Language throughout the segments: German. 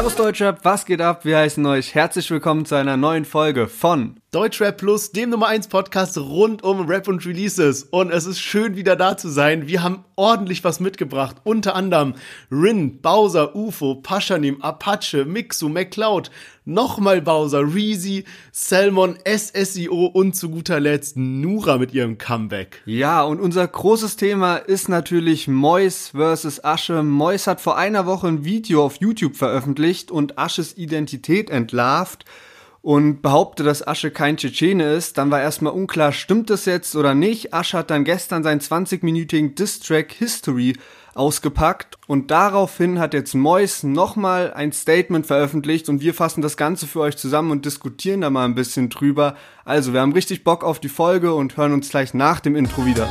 Servus Deutschrap, was geht ab? Wir heißen euch herzlich willkommen zu einer neuen Folge von Deutschrap Plus, dem Nummer 1 Podcast rund um Rap und Releases. Und es ist schön wieder da zu sein. Wir haben ordentlich was mitgebracht. Unter anderem Rin, Bowser, UFO, Paschanim, Apache, Mixu, McCloud, nochmal Bowser, Reezy, Salmon, SSIO und zu guter Letzt Nura mit ihrem Comeback. Ja, und unser großes Thema ist natürlich Mois vs. Asche. Mois hat vor einer Woche ein Video auf YouTube veröffentlicht und Asches Identität entlarvt und behaupte, dass Asche kein Tschetschene ist, dann war erstmal unklar, stimmt das jetzt oder nicht. Asche hat dann gestern seinen 20-minütigen Diss-Track History ausgepackt und daraufhin hat jetzt Mois nochmal ein Statement veröffentlicht und wir fassen das Ganze für euch zusammen und diskutieren da mal ein bisschen drüber. Also, wir haben richtig Bock auf die Folge und hören uns gleich nach dem Intro wieder.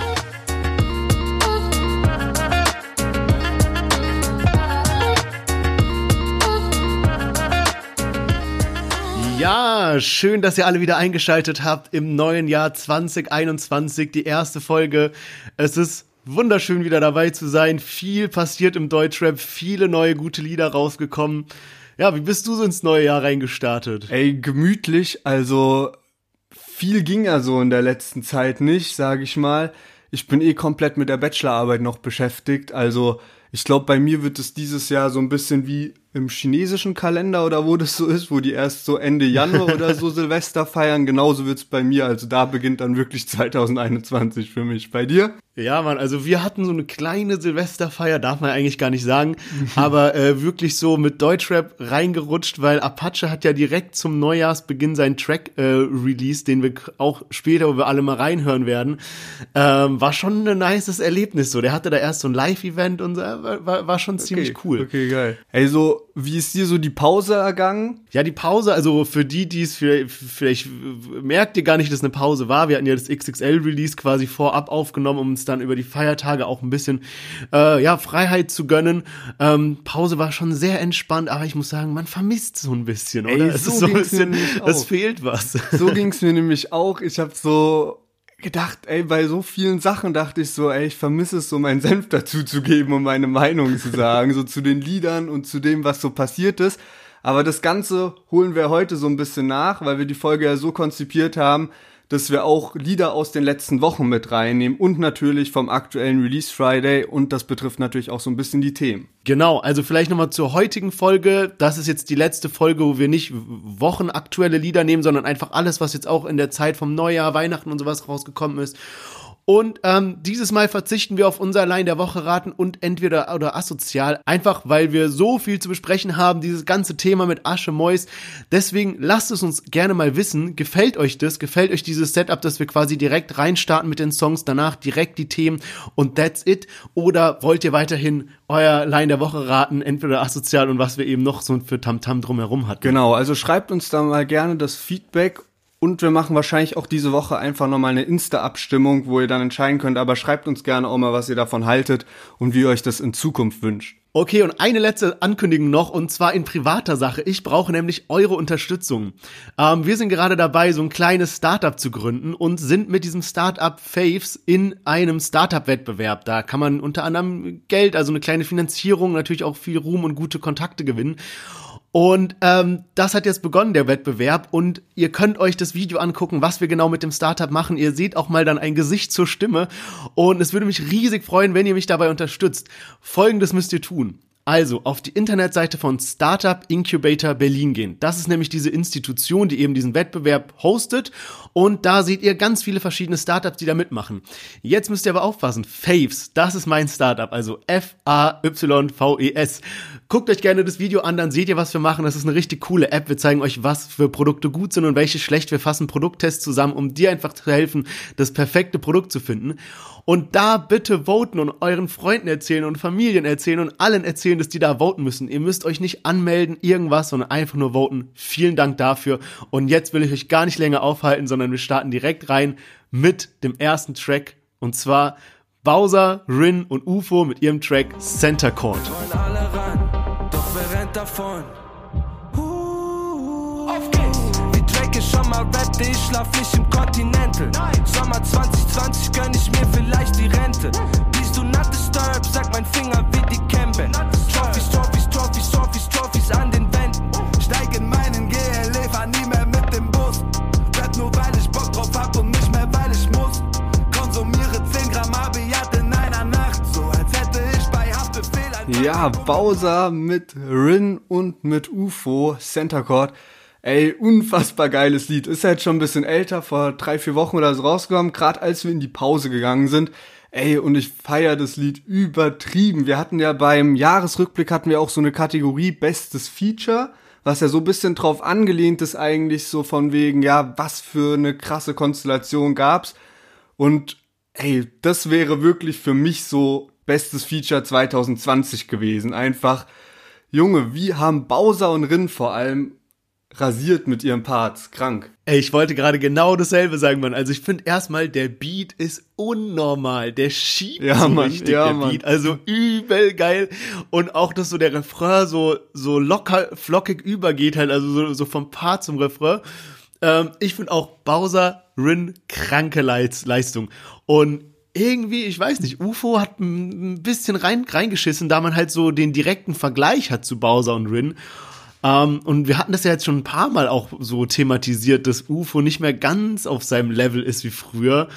Schön, dass ihr alle wieder eingeschaltet habt im neuen Jahr 2021, die erste Folge. Es ist wunderschön wieder dabei zu sein. Viel passiert im Deutschrap, viele neue gute Lieder rausgekommen. Ja, wie bist du so ins neue Jahr reingestartet? Ey, gemütlich, also viel ging ja so in der letzten Zeit nicht, sage ich mal. Ich bin eh komplett mit der Bachelorarbeit noch beschäftigt, also ich glaube, bei mir wird es dieses Jahr so ein bisschen wie im chinesischen Kalender oder wo das so ist, wo die erst so Ende Januar oder so Silvester feiern. Genauso wird's bei mir. Also da beginnt dann wirklich 2021 für mich. Bei dir? Ja, Mann, also wir hatten so eine kleine Silvesterfeier, darf man eigentlich gar nicht sagen, aber äh, wirklich so mit Deutschrap reingerutscht, weil Apache hat ja direkt zum Neujahrsbeginn seinen Track äh, released, den wir auch später, wo wir alle mal reinhören werden. Ähm, war schon ein nices Erlebnis so. Der hatte da erst so ein Live-Event und so, war, war, war schon ziemlich okay, cool. Okay, geil. Ey, wie ist dir so die Pause ergangen? Ja, die Pause, also für die, die es vielleicht, vielleicht merkt ihr gar nicht, dass es eine Pause war. Wir hatten ja das XXL-Release quasi vorab aufgenommen, um uns dann über die Feiertage auch ein bisschen äh, ja, Freiheit zu gönnen. Ähm, Pause war schon sehr entspannt, aber ich muss sagen, man vermisst so ein bisschen, oder? Ey, so es ist so ein bisschen, es fehlt was. So ging's mir nämlich auch. Ich habe so gedacht, ey, bei so vielen Sachen dachte ich so, ey, ich vermisse es so, meinen Senf dazu zu geben und meine Meinung zu sagen, so zu den Liedern und zu dem, was so passiert ist. Aber das Ganze holen wir heute so ein bisschen nach, weil wir die Folge ja so konzipiert haben, dass wir auch Lieder aus den letzten Wochen mit reinnehmen und natürlich vom aktuellen Release Friday und das betrifft natürlich auch so ein bisschen die Themen. Genau, also vielleicht nochmal zur heutigen Folge. Das ist jetzt die letzte Folge, wo wir nicht wochenaktuelle Lieder nehmen, sondern einfach alles, was jetzt auch in der Zeit vom Neujahr, Weihnachten und sowas rausgekommen ist. Und ähm, dieses Mal verzichten wir auf unser Line der Woche raten und entweder oder asozial, einfach weil wir so viel zu besprechen haben, dieses ganze Thema mit Asche Mois. Deswegen lasst es uns gerne mal wissen. Gefällt euch das? Gefällt euch dieses Setup, dass wir quasi direkt reinstarten mit den Songs, danach direkt die Themen und that's it? Oder wollt ihr weiterhin euer Line der Woche raten, entweder asozial und was wir eben noch so für Tamtam -Tam drumherum hatten? Genau, also schreibt uns da mal gerne das Feedback und wir machen wahrscheinlich auch diese Woche einfach nochmal eine Insta-Abstimmung, wo ihr dann entscheiden könnt. Aber schreibt uns gerne auch mal, was ihr davon haltet und wie ihr euch das in Zukunft wünscht. Okay, und eine letzte Ankündigung noch, und zwar in privater Sache. Ich brauche nämlich eure Unterstützung. Ähm, wir sind gerade dabei, so ein kleines Startup zu gründen und sind mit diesem Startup Faves in einem Startup-Wettbewerb. Da kann man unter anderem Geld, also eine kleine Finanzierung, natürlich auch viel Ruhm und gute Kontakte gewinnen. Und ähm, das hat jetzt begonnen, der Wettbewerb. Und ihr könnt euch das Video angucken, was wir genau mit dem Startup machen. Ihr seht auch mal dann ein Gesicht zur Stimme. Und es würde mich riesig freuen, wenn ihr mich dabei unterstützt. Folgendes müsst ihr tun. Also auf die Internetseite von Startup Incubator Berlin gehen. Das ist nämlich diese Institution, die eben diesen Wettbewerb hostet. Und da seht ihr ganz viele verschiedene Startups, die da mitmachen. Jetzt müsst ihr aber aufpassen. Faves, das ist mein Startup, also F-A-Y-V-E-S. Guckt euch gerne das Video an, dann seht ihr, was wir machen. Das ist eine richtig coole App. Wir zeigen euch, was für Produkte gut sind und welche schlecht. Wir fassen Produkttests zusammen, um dir einfach zu helfen, das perfekte Produkt zu finden. Und da bitte voten und euren Freunden erzählen und Familien erzählen und allen erzählen, dass die da voten müssen. Ihr müsst euch nicht anmelden, irgendwas, sondern einfach nur voten. Vielen Dank dafür. Und jetzt will ich euch gar nicht länger aufhalten, sondern wir starten direkt rein mit dem ersten Track. Und zwar Bowser, Rin und UFO mit ihrem Track Center Court. Wollen alle ran, doch wer rennt davon? schon mal rappte, ich schlaf nicht im Continental. Nein. Sommer 2020 gönn ich mir vielleicht die Rente. Hm. Bist du not disturbed, sagt mein Finger wie die Campbell. Trophies, Trophies, Trophies, Trophies, Trophies an den Wänden. Hm. Steig in meinen GLE, fahr nie mehr mit dem Bus. Rap nur weil ich Bock drauf hab und nicht mehr weil ich muss. Konsumiere 10 Gramm Abiat in einer Nacht, so als hätte ich bei Haftbefehl ein... Ja, Bowser mit Rin und mit UFO, Center Court. Ey, unfassbar geiles Lied. Ist halt schon ein bisschen älter, vor drei, vier Wochen oder so rausgekommen, gerade als wir in die Pause gegangen sind. Ey, und ich feier das Lied übertrieben. Wir hatten ja beim Jahresrückblick hatten wir auch so eine Kategorie Bestes Feature, was ja so ein bisschen drauf angelehnt ist eigentlich so von wegen, ja, was für eine krasse Konstellation gab's. Und ey, das wäre wirklich für mich so bestes Feature 2020 gewesen. Einfach, Junge, wie haben Bowser und Rin vor allem rasiert mit ihren Parts. Krank. Ey, ich wollte gerade genau dasselbe sagen, Mann. Also ich finde erstmal, der Beat ist unnormal. Der schiebt ja, so Mann, richtig, ja, der Mann. Beat. Also übel geil. Und auch, dass so der Refrain so, so locker, flockig übergeht halt, also so, so vom Part zum Refrain. Ähm, ich finde auch Bowser, Rin, kranke Leis- Leistung. Und irgendwie, ich weiß nicht, UFO hat ein bisschen rein, reingeschissen, da man halt so den direkten Vergleich hat zu Bowser und Rin. Ähm, und wir hatten das ja jetzt schon ein paar Mal auch so thematisiert, dass UFO nicht mehr ganz auf seinem Level ist wie früher.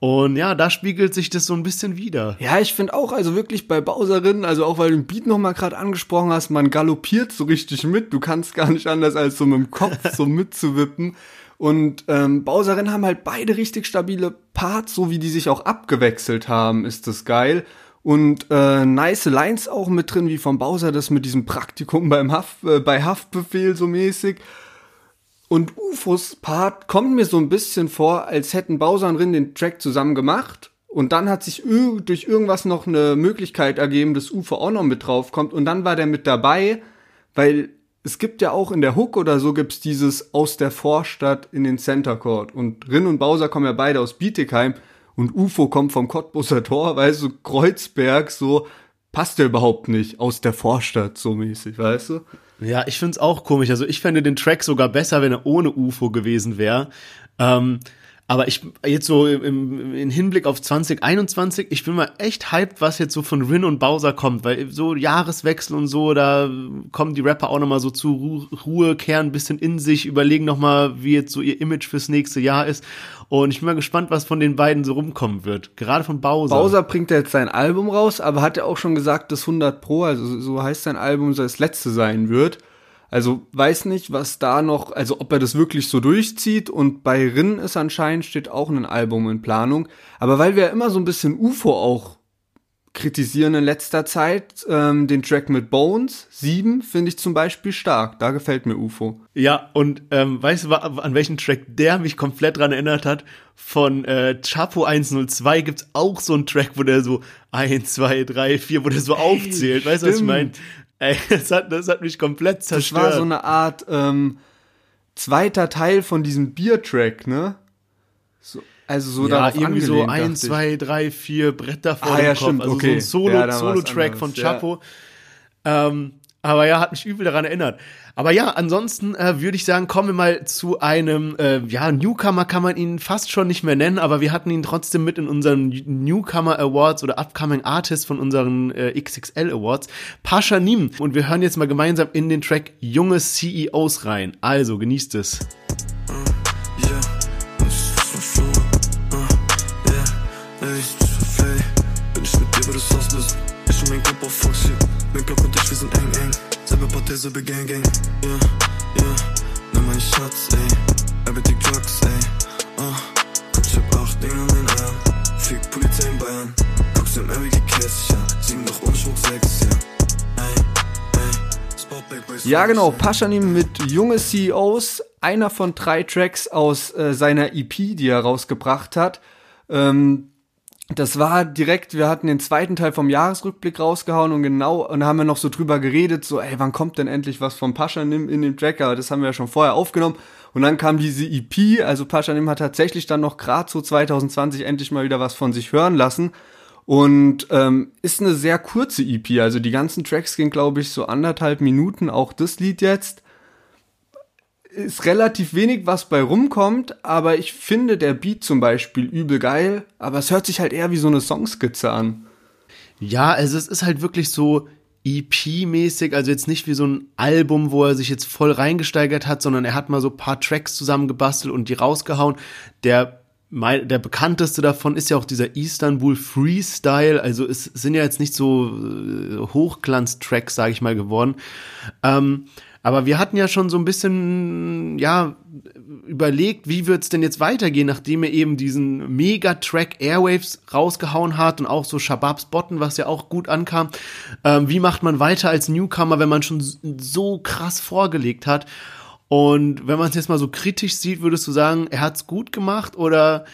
Und ja, da spiegelt sich das so ein bisschen wieder. Ja, ich finde auch, also wirklich bei Bowserin, also auch weil du den Beat nochmal gerade angesprochen hast, man galoppiert so richtig mit. Du kannst gar nicht anders als so mit dem Kopf so mitzuwippen. Und ähm, Bowserin haben halt beide richtig stabile Parts, so wie die sich auch abgewechselt haben, ist das geil. Und äh, nice Lines auch mit drin, wie von Bowser, das mit diesem Praktikum beim Haft, äh, bei Haftbefehl so mäßig. Und UFOs Part kommt mir so ein bisschen vor, als hätten Bowser und Rin den Track zusammen gemacht. Und dann hat sich durch irgendwas noch eine Möglichkeit ergeben, dass UFO auch noch mit draufkommt. Und dann war der mit dabei, weil es gibt ja auch in der Hook oder so gibt's dieses aus der Vorstadt in den Center Court. Und Rin und Bowser kommen ja beide aus Bietigheim. Und UFO kommt vom Cottbuser Tor, weißt du, Kreuzberg, so passt ja überhaupt nicht aus der Vorstadt so mäßig, weißt du? Ja, ich find's auch komisch. Also ich fände den Track sogar besser, wenn er ohne UFO gewesen wäre. Ähm, aber ich jetzt so im, im Hinblick auf 2021, ich bin mal echt hyped, was jetzt so von Rin und Bowser kommt, weil so Jahreswechsel und so, da kommen die Rapper auch noch mal so Ru Ruhe, kehren ein bisschen in sich, überlegen noch mal, wie jetzt so ihr Image fürs nächste Jahr ist. Und ich bin mal gespannt, was von den beiden so rumkommen wird. Gerade von Bowser. Bowser bringt ja jetzt sein Album raus, aber hat ja auch schon gesagt, dass 100 Pro, also so heißt sein Album, das letzte sein wird. Also weiß nicht, was da noch, also ob er das wirklich so durchzieht und bei Rin ist anscheinend steht auch ein Album in Planung. Aber weil wir ja immer so ein bisschen UFO auch kritisieren in letzter Zeit, ähm, den Track mit Bones, 7, finde ich zum Beispiel stark. Da gefällt mir UFO. Ja, und ähm, weißt du, an welchen Track der mich komplett dran erinnert hat? Von äh, Chapo 102 gibt's auch so einen Track, wo der so 1, 2, 3, 4, wo der so aufzählt. Weißt du, was ich meine? Ey, das hat, das hat mich komplett Das zerstört. war so eine Art ähm, zweiter Teil von diesem Bier-Track, ne? So, also so ja, irgendwie so ich. zwei, drei, vier Bretter vor Ah, dem ja, Kopf. stimmt, also okay. so ein Solo, Ja, Solo-Track von. Chapo. Ähm, aber ja, hat mich übel daran erinnert. Aber ja, ansonsten äh, würde ich sagen, kommen wir mal zu einem, äh, ja, Newcomer kann man ihn fast schon nicht mehr nennen, aber wir hatten ihn trotzdem mit in unseren Newcomer Awards oder Upcoming Artist von unseren äh, XXL Awards, Pasha Nim. Und wir hören jetzt mal gemeinsam in den Track Junge CEOs rein. Also, genießt es. Club und ich, wir sind eng, eng. Selbe Partei, selbe Gang, Gang. Yeah, yeah, nimm meinen Schatz, ey. Everything Drugs, ey. Guck, ich hab acht Dinge an den Eiern. Fick Polizei in Bayern. Guckst im Mary Kiss, ja. Sieben noch ohne Schmuck, sechs, ja. Ey, ey. Ja, genau. Paschanim mit junge CEOs, einer von drei Tracks aus äh, seiner EP, die er rausgebracht hat. Ähm, das war direkt, wir hatten den zweiten Teil vom Jahresrückblick rausgehauen und genau, und da haben wir noch so drüber geredet, so, ey, wann kommt denn endlich was von Paschanim in dem Track? Aber das haben wir ja schon vorher aufgenommen. Und dann kam diese EP, also Paschanim hat tatsächlich dann noch gerade so 2020 endlich mal wieder was von sich hören lassen. Und ähm, ist eine sehr kurze EP, also die ganzen Tracks gehen, glaube ich, so anderthalb Minuten, auch das Lied jetzt. Ist relativ wenig, was bei rumkommt, aber ich finde der Beat zum Beispiel übel geil, aber es hört sich halt eher wie so eine Songskizze an. Ja, also es ist halt wirklich so EP-mäßig, also jetzt nicht wie so ein Album, wo er sich jetzt voll reingesteigert hat, sondern er hat mal so ein paar Tracks zusammengebastelt und die rausgehauen. Der mein, der bekannteste davon ist ja auch dieser Istanbul Freestyle. Also es sind ja jetzt nicht so äh, Hochglanz-Tracks, sage ich mal, geworden. Ähm, aber wir hatten ja schon so ein bisschen, ja, überlegt, wie wird's denn jetzt weitergehen, nachdem er eben diesen Mega-Track Airwaves rausgehauen hat und auch so Shababs Botten, was ja auch gut ankam. Ähm, wie macht man weiter als Newcomer, wenn man schon so krass vorgelegt hat? Und wenn man es jetzt mal so kritisch sieht, würdest du sagen, er hat's gut gemacht oder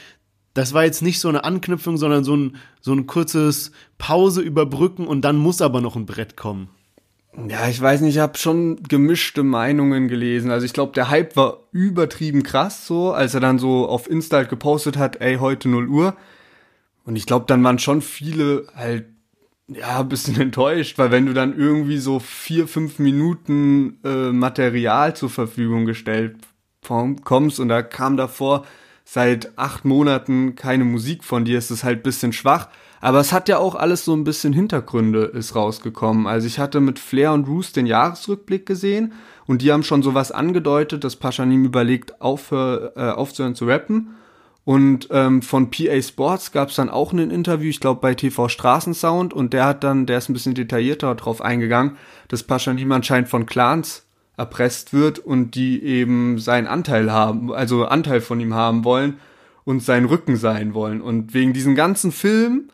das war jetzt nicht so eine Anknüpfung, sondern so ein, so ein kurzes Pause überbrücken und dann muss aber noch ein Brett kommen? Ja, ich weiß nicht, ich habe schon gemischte Meinungen gelesen. Also ich glaube, der Hype war übertrieben krass so, als er dann so auf Insta halt gepostet hat, ey, heute 0 Uhr. Und ich glaube, dann waren schon viele halt ja, ein bisschen enttäuscht, weil wenn du dann irgendwie so vier, fünf Minuten äh, Material zur Verfügung gestellt kommst und da kam davor seit acht Monaten keine Musik von dir, ist es halt bisschen schwach. Aber es hat ja auch alles so ein bisschen Hintergründe ist rausgekommen. Also ich hatte mit Flair und Roos den Jahresrückblick gesehen und die haben schon sowas angedeutet, dass Paschanim überlegt, aufhör, äh, aufzuhören zu rappen. Und ähm, von PA Sports gab es dann auch ein Interview, ich glaube bei TV Straßensound, und der hat dann, der ist ein bisschen detaillierter drauf eingegangen, dass Paschanim anscheinend von Clans erpresst wird und die eben seinen Anteil haben, also Anteil von ihm haben wollen und sein Rücken sein wollen. Und wegen diesen ganzen Filmen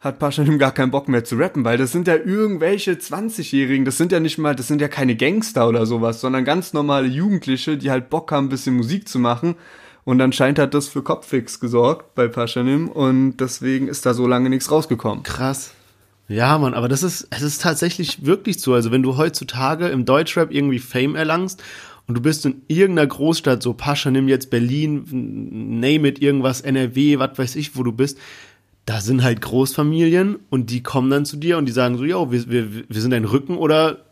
hat Paschanim gar keinen Bock mehr zu rappen, weil das sind ja irgendwelche 20-Jährigen, das sind ja nicht mal, das sind ja keine Gangster oder sowas, sondern ganz normale Jugendliche, die halt Bock haben, ein bisschen Musik zu machen und anscheinend hat das für Kopfix gesorgt bei Paschanim und deswegen ist da so lange nichts rausgekommen. Krass. Ja, Mann, aber das ist, es ist tatsächlich wirklich so. Also wenn du heutzutage im Deutschrap irgendwie Fame erlangst und du bist in irgendeiner Großstadt, so Pascha, nimm jetzt Berlin, name it, irgendwas, NRW, was weiß ich, wo du bist, da sind halt Großfamilien und die kommen dann zu dir und die sagen so, yo, wir, wir, wir sind dein Rücken oder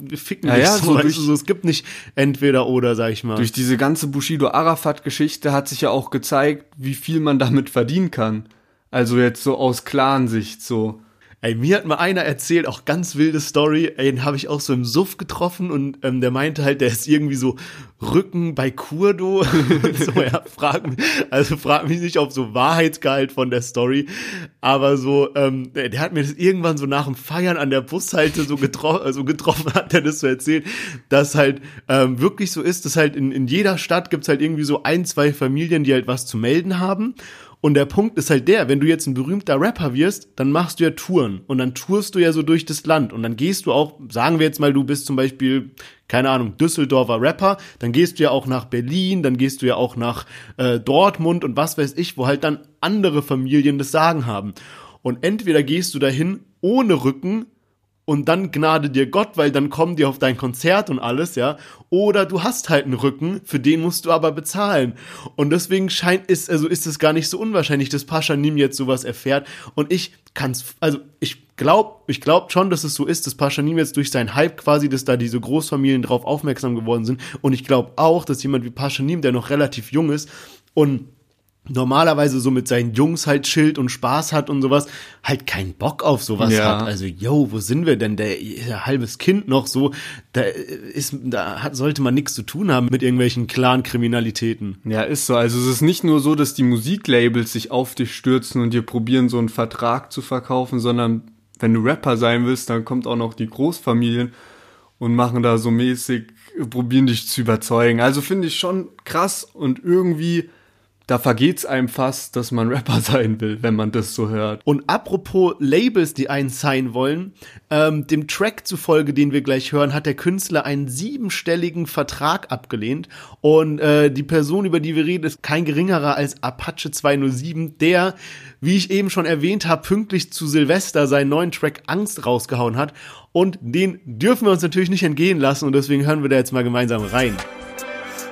wir ficken ja, dich ja, so, so durch- du, so, es gibt nicht entweder oder, sag ich mal. Durch diese ganze Bushido-Arafat-Geschichte hat sich ja auch gezeigt, wie viel man damit verdienen kann. Also jetzt so aus Clan-Sicht so. Ey, mir hat mal einer erzählt, auch ganz wilde Story, ey, den habe ich auch so im Suff getroffen und ähm, der meinte halt, der ist irgendwie so Rücken bei Kurdo. So, ja, frag, also frag mich nicht auf so Wahrheitsgehalt von der Story, aber so, ähm, der, der hat mir das irgendwann so nach dem Feiern an der Bushalte so getroffen, also getroffen hat, der das so erzählt, dass halt ähm, wirklich so ist, dass halt in, in jeder Stadt gibt's halt irgendwie so ein, zwei Familien, die halt was zu melden haben. Und der Punkt ist halt der, wenn du jetzt ein berühmter Rapper wirst, dann machst du ja Touren und dann tourst du ja so durch das Land und dann gehst du auch, sagen wir jetzt mal, du bist zum Beispiel, keine Ahnung, Düsseldorfer Rapper, dann gehst du ja auch nach Berlin, dann gehst du ja auch nach äh, Dortmund und was weiß ich, wo halt dann andere Familien das Sagen haben. Und entweder gehst du dahin ohne Rücken und dann gnade dir Gott, weil dann kommen die auf dein Konzert und alles, ja. Oder du hast halt einen Rücken, für den musst du aber bezahlen. Und deswegen scheint ist, also ist es gar nicht so unwahrscheinlich, dass Paschanim jetzt sowas erfährt. Und ich kann's, also ich glaub, ich glaub schon, dass es so ist, dass Paschanim jetzt durch seinen Hype quasi, dass da diese Großfamilien drauf aufmerksam geworden sind. Und ich glaube auch, dass jemand wie Paschanim, der noch relativ jung ist und normalerweise so mit seinen Jungs halt chillt und Spaß hat und sowas, halt keinen Bock auf sowas Ja. hat. Also, yo, wo sind wir denn? Der, der halbes Kind noch so, da ist, da hat, sollte man nichts zu tun haben mit irgendwelchen Clan-Kriminalitäten. Ja, ist so. Also es ist nicht nur so, dass die Musiklabels sich auf dich stürzen und dir probieren, so einen Vertrag zu verkaufen, sondern wenn du Rapper sein willst, dann kommt auch noch die Großfamilien und machen da so mäßig, probieren dich zu überzeugen. Also finde ich schon krass und irgendwie, da vergeht's einem fast, dass man Rapper sein will, wenn man das so hört. Und apropos Labels, die einen sein wollen, ähm, dem Track zufolge, den wir gleich hören, hat der Künstler einen siebenstelligen Vertrag abgelehnt. Und äh, die Person, über die wir reden, ist kein geringerer als Apache 207, der, wie ich eben schon erwähnt habe, pünktlich zu Silvester seinen neuen Track Angst rausgehauen hat. Und den dürfen wir uns natürlich nicht entgehen lassen und deswegen hören wir da jetzt mal gemeinsam rein.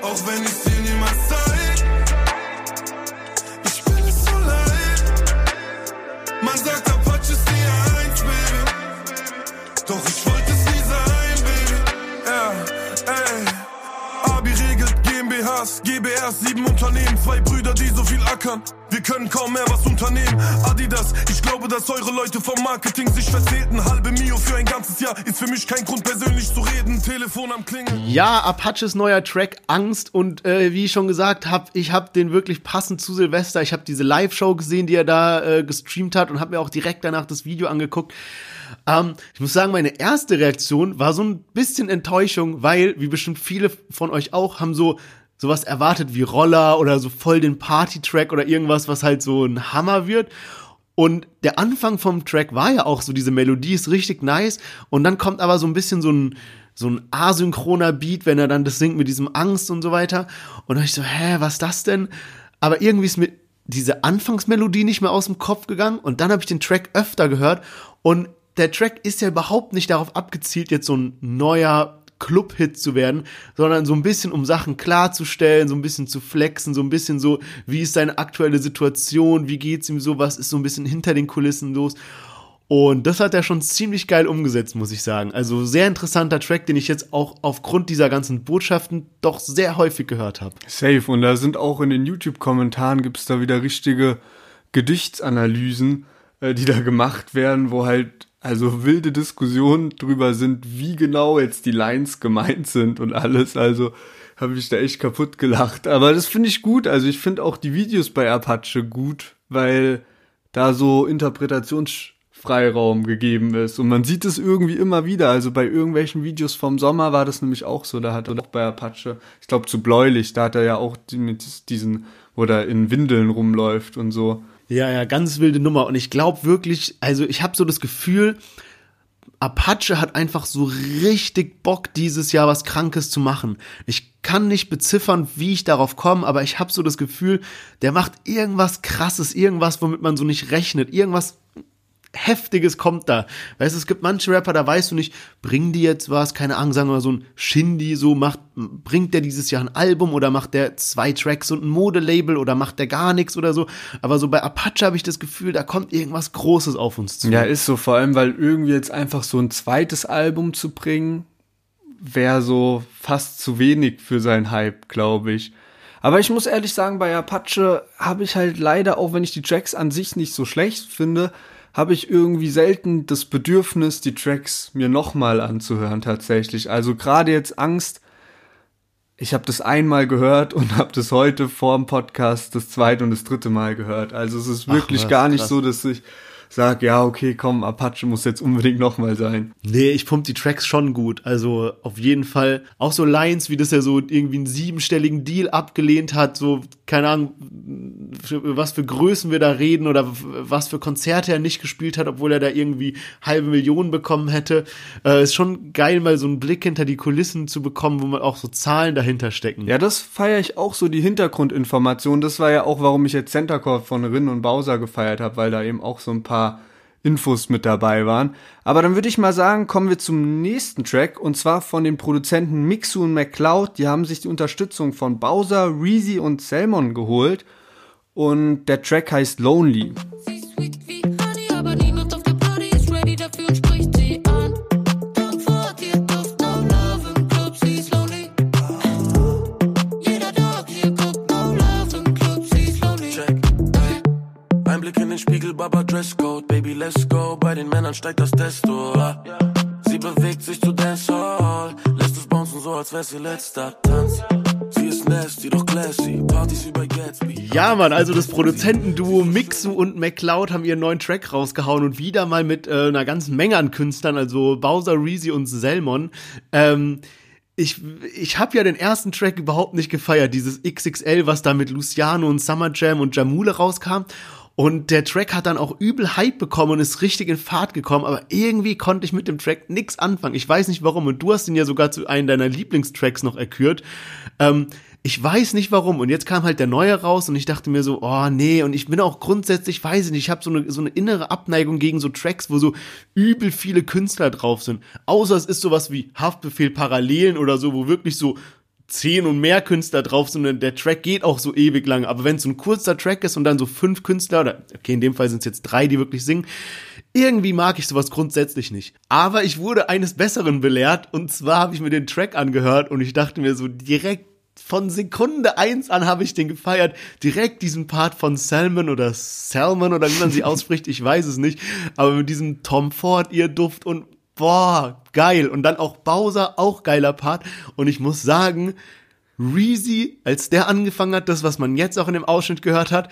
Auch wenn ich GBRs, sieben Unternehmen, zwei Brüder, die so viel ackern. Wir können kaum mehr was unternehmen. Adidas, ich glaube, dass eure Leute vom Marketing sich verzählten. Halbe Mio für ein ganzes Jahr ist für mich kein Grund persönlich zu reden. Telefon am Klingeln. Ja, Apaches neuer Track Angst und äh, wie ich schon gesagt habe, ich habe den wirklich passend zu Silvester. Ich habe diese Live-Show gesehen, die er da äh, gestreamt hat und habe mir auch direkt danach das Video angeguckt. Ähm, ich muss sagen, meine erste Reaktion war so ein bisschen Enttäuschung, weil, wie bestimmt viele von euch auch, haben so sowas erwartet wie Roller oder so voll den Party-Track oder irgendwas, was halt so ein Hammer wird. Und der Anfang vom Track war ja auch so, diese Melodie ist richtig nice. Und dann kommt aber so ein bisschen so ein, so ein asynchroner Beat, wenn er dann das singt mit diesem Angst und so weiter. Und dann ich so, hä, was ist das denn? Aber irgendwie ist mir diese Anfangsmelodie nicht mehr aus dem Kopf gegangen. Und dann habe ich den Track öfter gehört. Und der Track ist ja überhaupt nicht darauf abgezielt, jetzt so ein neuer Club-Hit zu werden, sondern so ein bisschen um Sachen klarzustellen, so ein bisschen zu flexen, so ein bisschen so, wie ist seine aktuelle Situation, wie geht's ihm so, was ist so ein bisschen hinter den Kulissen los. Und das hat er schon ziemlich geil umgesetzt, muss ich sagen. Also sehr interessanter Track, den ich jetzt auch aufgrund dieser ganzen Botschaften doch sehr häufig gehört habe. Safe. Und da sind auch in den YouTube-Kommentaren gibt's da wieder richtige Gedichtsanalysen, äh, die da gemacht werden, wo halt also wilde Diskussionen drüber sind, wie genau jetzt die Lines gemeint sind und alles. Also habe ich da echt kaputt gelacht. Aber das finde ich gut. Also ich finde auch die Videos bei Apache gut, weil da so Interpretationsfreiraum gegeben ist. Und man sieht es irgendwie immer wieder. Also bei irgendwelchen Videos vom Sommer war das nämlich auch so. Da hat er auch bei Apache, ich glaube zu bläulich, da hat er ja auch mit diesen, wo er in Windeln rumläuft und so. Ja, ja, ganz wilde Nummer. Und ich glaube wirklich, also ich habe so das Gefühl, Apache hat einfach so richtig Bock, dieses Jahr was Krankes zu machen. Ich kann nicht beziffern, wie ich darauf komme, aber ich habe so das Gefühl, der macht irgendwas Krasses, irgendwas, womit man so nicht rechnet, irgendwas Heftiges kommt da. Weißt du, es gibt manche Rapper, da weißt du nicht, bringen die jetzt was, keine Ahnung, sagen wir mal so ein Shindy, so macht, bringt der dieses Jahr ein Album oder macht der zwei Tracks und ein Modelabel oder macht der gar nichts oder so. Aber so bei Apache habe ich das Gefühl, da kommt irgendwas Großes auf uns zu. Ja, ist so, vor allem, weil irgendwie jetzt einfach so ein zweites Album zu bringen, wäre so fast zu wenig für seinen Hype, glaube ich. Aber ich muss ehrlich sagen, bei Apache habe ich halt leider, auch wenn ich die Tracks an sich nicht so schlecht finde, habe ich irgendwie selten das Bedürfnis, die Tracks mir nochmal anzuhören tatsächlich. Also gerade jetzt Angst. Ich habe das einmal gehört und habe das heute vor dem Podcast das zweite und das dritte Mal gehört. Also es ist wirklich Ach, gar nicht krass. so, dass ich sag, ja, okay, komm, Apache muss jetzt unbedingt nochmal sein. Nee, ich pump die Tracks schon gut. Also auf jeden Fall. Auch so Lines, wie das er so irgendwie einen siebenstelligen Deal abgelehnt hat, so, keine Ahnung, was für Größen wir da reden oder was für Konzerte er nicht gespielt hat, obwohl er da irgendwie halbe Millionen bekommen hätte. Äh, ist schon geil, mal so einen Blick hinter die Kulissen zu bekommen, wo man auch so Zahlen dahinter stecken. Ja, das feiere ich auch so, die Hintergrundinformation. Das war ja auch, warum ich jetzt Centercore von Rin und Bowser gefeiert habe, weil da eben auch so ein paar paar Infos mit dabei waren. Aber dann würde ich mal sagen, kommen wir zum nächsten Track und zwar von den Produzenten Mixu und McCloud. Die haben sich die Unterstützung von Bowser, Reezy und Salmon geholt und der Track heißt Lonely. Dresscode, steigt das Testo. Sie bewegt sich zu Dancehall, lässt es bouncen so, als wär's ihr letzter Tanz. Sie ist nasty, doch classy, Partys bei Gatsby. Ja, Mann, also das Produzentenduo Mixu und McCloud haben ihren neuen Track rausgehauen und wieder mal mit äh, einer ganzen Menge an Künstlern, also Bowser, Reezy und Selmon. Ähm, ich, ich habe ja den ersten Track überhaupt nicht gefeiert, dieses XXL, was da mit Luciano und Summer Jam und Jamule rauskam. Und der Track hat dann auch übel Hype bekommen und ist richtig in Fahrt gekommen, aber irgendwie konnte ich mit dem Track nix anfangen. Ich weiß nicht warum. Und du hast ihn ja sogar zu einem deiner Lieblingstracks noch erkürt. Ähm, ich weiß nicht warum. Und jetzt kam halt der neue raus und ich dachte mir so, oh nee. Und ich bin auch grundsätzlich, weiß ich nicht, ich habe so eine, so eine innere Abneigung gegen so Tracks, wo so übel viele Künstler drauf sind. Außer es ist sowas wie Haftbefehl Parallelen oder so, wo wirklich so zehn und mehr Künstler drauf sind und der Track geht auch so ewig lang. Aber wenn es so ein kurzer Track ist und dann so fünf Künstler, oder okay, in dem Fall sind es jetzt drei, die wirklich singen, irgendwie mag ich sowas grundsätzlich nicht. Aber ich wurde eines Besseren belehrt und zwar habe ich mir den Track angehört und ich dachte mir so direkt von Sekunde eins an habe ich den gefeiert. Direkt diesen Part von Salmon oder Salmon oder wie man sie ausspricht, ich weiß es nicht. Aber mit diesem Tom Ford, ihr Duft und boah, geil. Und dann auch Bowser, auch geiler Part. Und ich muss sagen, Reezy, als der angefangen hat, das, was man jetzt auch in dem Ausschnitt gehört hat,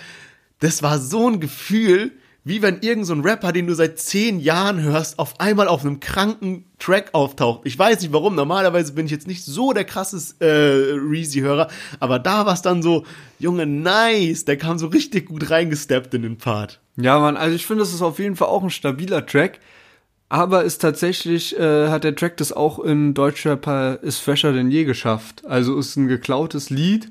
das war so ein Gefühl, wie wenn irgend so ein Rapper, den du seit zehn Jahren hörst, auf einmal auf einem kranken Track auftaucht. Ich weiß nicht warum, normalerweise bin ich jetzt nicht so der krasses äh, Reezy-Hörer, aber da war es dann so, Junge, nice, der kam so richtig gut reingesteppt in den Part. Ja, Mann, also ich finde, das ist auf jeden Fall auch ein stabiler Track. Aber ist tatsächlich, äh, hat der Track das auch in Deutschrap ist fresher denn je geschafft. Also ist ein geklautes Lied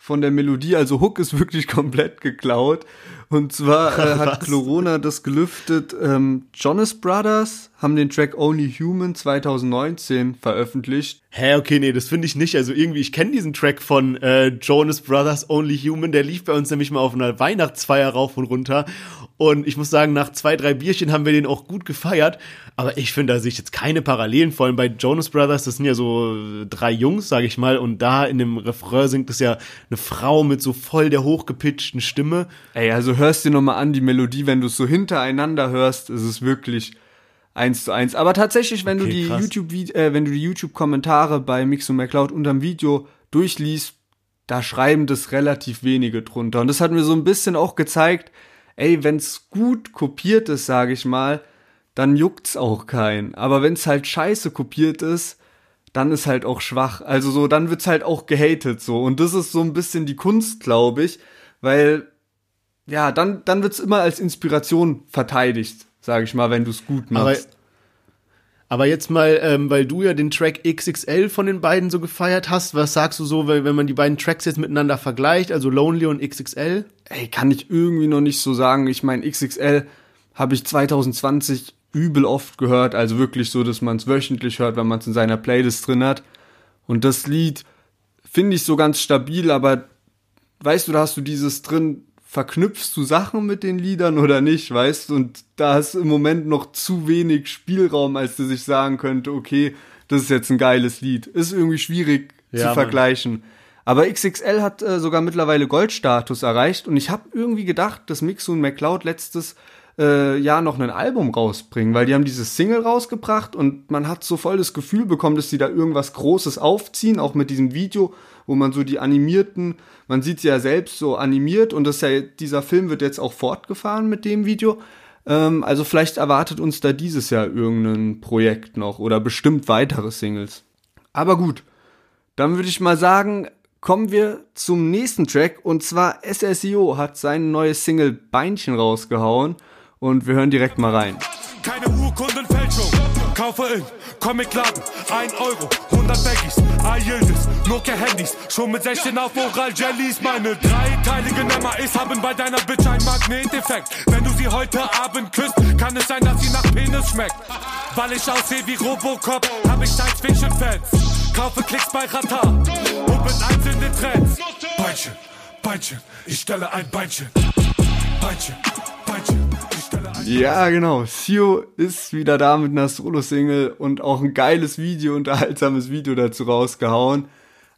von der Melodie, also Hook ist wirklich komplett geklaut. Und zwar äh, hat Corona das gelüftet. Ähm, Jonas Brothers haben den Track Only Human 2019 veröffentlicht. Hä, okay, nee, das finde ich nicht. Also irgendwie, ich kenne diesen Track von äh, Jonas Brothers Only Human. Der lief bei uns nämlich mal auf einer Weihnachtsfeier rauf und runter. Und ich muss sagen, nach zwei, drei Bierchen haben wir den auch gut gefeiert. Aber ich finde, da sehe ich jetzt keine Parallelen. Vor allem bei Jonas Brothers, das sind ja so drei Jungs, sage ich mal. Und da in dem Refrain singt es ja eine Frau mit so voll der hochgepitchten Stimme. Ey, also hörst dir nochmal an, die Melodie, wenn du es so hintereinander hörst, ist es wirklich eins zu eins. Aber tatsächlich, wenn okay, du die YouTube, äh, wenn du die YouTube-Kommentare bei Mix und McCloud unterm Video durchliest, da schreiben das relativ wenige drunter. Und das hat mir so ein bisschen auch gezeigt, ey, wenn's gut kopiert ist, sage ich mal, dann juckt's auch keinen. Aber wenn's halt scheiße kopiert ist, dann ist halt auch schwach. Also so, dann wird's halt auch gehatet so. Und das ist so ein bisschen die Kunst, glaube ich, weil ja, dann dann wird's immer als Inspiration verteidigt, sage ich mal, wenn du's gut machst. Aber aber jetzt mal, ähm, weil du ja den Track XXL von den beiden so gefeiert hast, was sagst du so, wenn man die beiden Tracks jetzt miteinander vergleicht, also Lonely und XXL? Ey, kann ich irgendwie noch nicht so sagen. Ich meine, XXL habe ich 2020 übel oft gehört, also wirklich so, dass man es wöchentlich hört, wenn man es in seiner Playlist drin hat. Und das Lied finde ich so ganz stabil, aber weißt du, da hast du dieses drin, verknüpfst du Sachen mit den Liedern oder nicht, weißt du? Und da ist im Moment noch zu wenig Spielraum, als dass ich sagen könnte, okay, das ist jetzt ein geiles Lied. Ist irgendwie schwierig ja, zu vergleichen. Mann. Aber XXL hat äh, sogar mittlerweile Goldstatus erreicht und ich habe irgendwie gedacht, dass Mixu und McCloud letztes äh, Jahr noch ein Album rausbringen, weil die haben dieses Single rausgebracht und man hat so voll das Gefühl bekommen, dass die da irgendwas Großes aufziehen, auch mit diesem Video, wo man so die animierten, man sieht sie ja selbst so animiert und das ja, dieser Film wird jetzt auch fortgefahren mit dem Video. Ähm, also vielleicht erwartet uns da dieses Jahr irgendein Projekt noch oder bestimmt weitere Singles. Aber gut, dann würde ich mal sagen, kommen wir zum nächsten Track und zwar SSIO hat sein neues Single Beinchen rausgehauen und wir hören direkt mal rein. Keine Urkundenfälschung, kaufe in Comicladen, 1 Euro, 100 Baggies, Ayildis, Nokia Handys, schon mit 16 auf Oral Jellies. Meine dreiteilige Nummer ist, haben bei deiner Bitch einen Magneteffekt. Wenn du sie heute Abend küsst, kann es sein, dass sie nach Penis schmeckt. Weil ich aussehe wie Robocop, hab ich Science-Fiction-Fans. Kaufe Klicks bei Rata und bin den Trends. Beinchen, Beinchen, ich stelle ein. Beinchen, Beinchen. Ja, genau. Sio ist wieder da mit einer Solo-Single und auch ein geiles Video, unterhaltsames Video dazu rausgehauen.